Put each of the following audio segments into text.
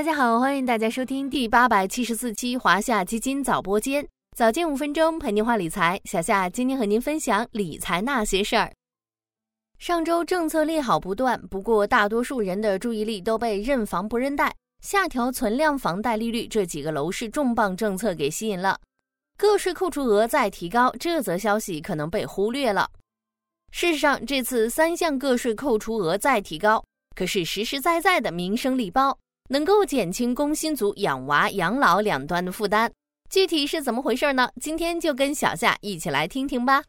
大家好，欢迎大家收听第八百七十四期华夏基金早播间，早间五分钟陪您话理财。小夏今天和您分享理财那些事儿。上周政策利好不断，不过大多数人的注意力都被认房不认贷、下调存量房贷利率这几个楼市重磅政策给吸引了。个税扣除额再提高，这则消息可能被忽略了。事实上，这次三项个税扣除额再提高，可是实实在在的民生礼包。能够减轻工薪族养娃、养老两端的负担，具体是怎么回事呢？今天就跟小夏一起来听听吧。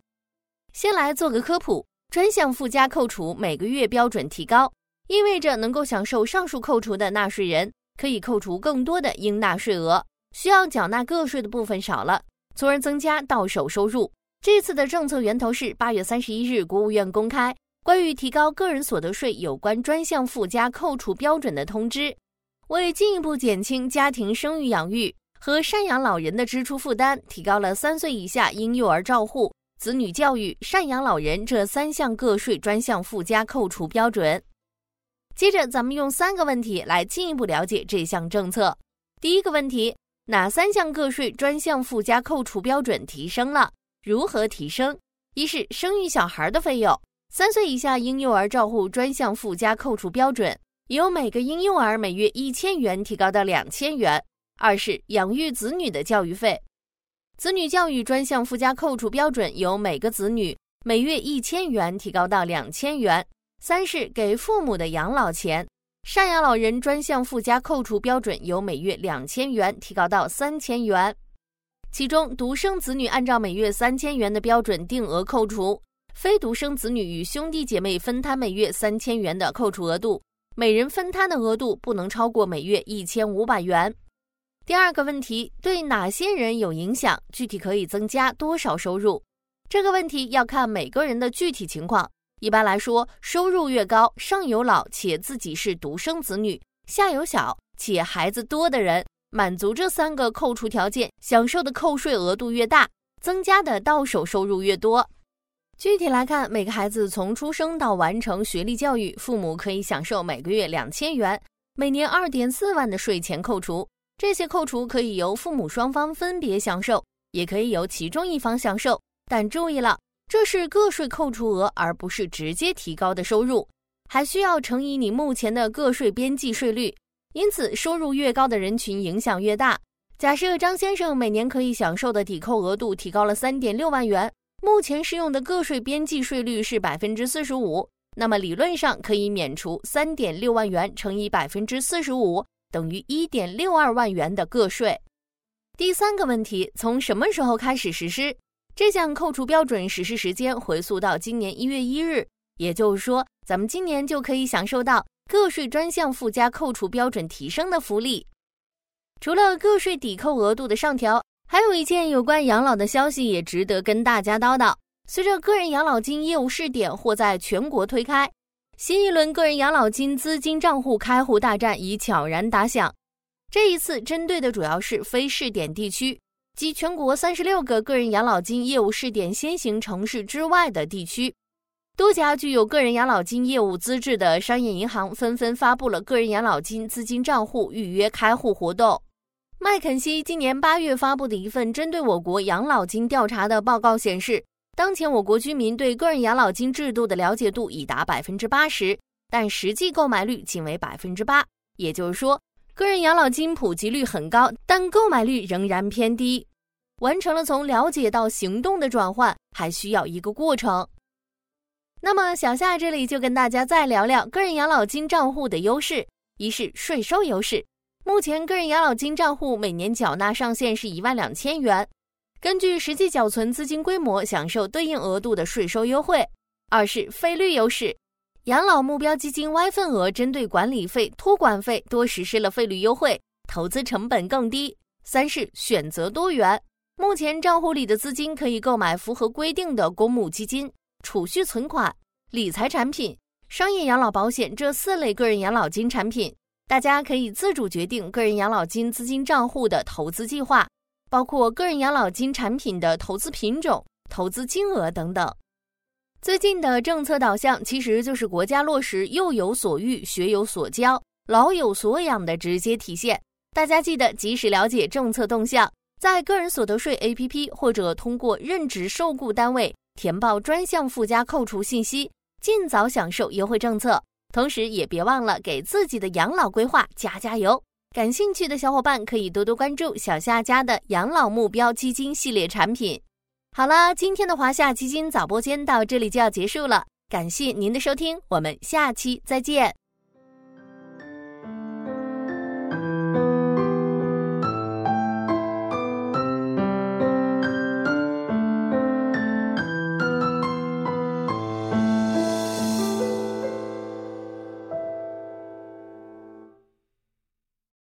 先来做个科普：专项附加扣除每个月标准提高，意味着能够享受上述扣除的纳税人可以扣除更多的应纳税额，需要缴纳个税的部分少了，从而增加到手收入。这次的政策源头是八月三十一日国务院公开关于提高个人所得税有关专项附加扣除标准的通知。为进一步减轻家庭生育养育和赡养老人的支出负担，提高了三岁以下婴幼儿照护、子女教育、赡养老人这三项个税专项附加扣除标准。接着，咱们用三个问题来进一步了解这项政策。第一个问题：哪三项个税专项附加扣除标准提升了？如何提升？一是生育小孩的费用，三岁以下婴幼儿照护专项附加扣除标准。由每个婴幼儿每月一千元提高到两千元。二是养育子女的教育费，子女教育专项附加扣除标准由每个子女每月一千元提高到两千元。三是给父母的养老钱，赡养老人专项附加扣除标准由每月两千元提高到三千元。其中，独生子女按照每月三千元的标准定额扣除，非独生子女与兄弟姐妹分摊每月三千元的扣除额度。每人分摊的额度不能超过每月一千五百元。第二个问题，对哪些人有影响？具体可以增加多少收入？这个问题要看每个人的具体情况。一般来说，收入越高，上有老且自己是独生子女，下有小且孩子多的人，满足这三个扣除条件，享受的扣税额度越大，增加的到手收入越多。具体来看，每个孩子从出生到完成学历教育，父母可以享受每个月两千元，每年二点四万的税前扣除。这些扣除可以由父母双方分别享受，也可以由其中一方享受。但注意了，这是个税扣除额，而不是直接提高的收入，还需要乘以你目前的个税边际税率。因此，收入越高的人群影响越大。假设张先生每年可以享受的抵扣额度提高了三点六万元。目前适用的个税边际税率是百分之四十五，那么理论上可以免除三点六万元乘以百分之四十五，等于一点六二万元的个税。第三个问题，从什么时候开始实施这项扣除标准？实施时间回溯到今年一月一日，也就是说，咱们今年就可以享受到个税专项附加扣除标准提升的福利。除了个税抵扣额度的上调。还有一件有关养老的消息也值得跟大家叨叨。随着个人养老金业务试点或在全国推开，新一轮个人养老金资金账户开户大战已悄然打响。这一次针对的主要是非试点地区及全国三十六个个人养老金业务试点先行城市之外的地区。多家具有个人养老金业务资质的商业银行纷纷发布了个人养老金资金账户预约开户活动。麦肯锡今年八月发布的一份针对我国养老金调查的报告显示，当前我国居民对个人养老金制度的了解度已达百分之八十，但实际购买率仅为百分之八。也就是说，个人养老金普及率很高，但购买率仍然偏低。完成了从了解到行动的转换，还需要一个过程。那么，小夏这里就跟大家再聊聊个人养老金账户的优势：一是税收优势。目前个人养老金账户每年缴纳上限是一万两千元，根据实际缴存资金规模享受对应额度的税收优惠。二是费率优势，养老目标基金 Y 份额针对管理费、托管费多实施了费率优惠，投资成本更低。三是选择多元，目前账户里的资金可以购买符合规定的公募基金、储蓄存款、理财产品、商业养老保险这四类个人养老金产品。大家可以自主决定个人养老金资金账户的投资计划，包括个人养老金产品的投资品种、投资金额等等。最近的政策导向其实就是国家落实幼有所育、学有所教，老有所养的直接体现。大家记得及时了解政策动向，在个人所得税 APP 或者通过任职受雇单位填报专项附加扣除信息，尽早享受优惠政策。同时，也别忘了给自己的养老规划加加油。感兴趣的小伙伴可以多多关注小夏家的养老目标基金系列产品。好了，今天的华夏基金早播间到这里就要结束了，感谢您的收听，我们下期再见。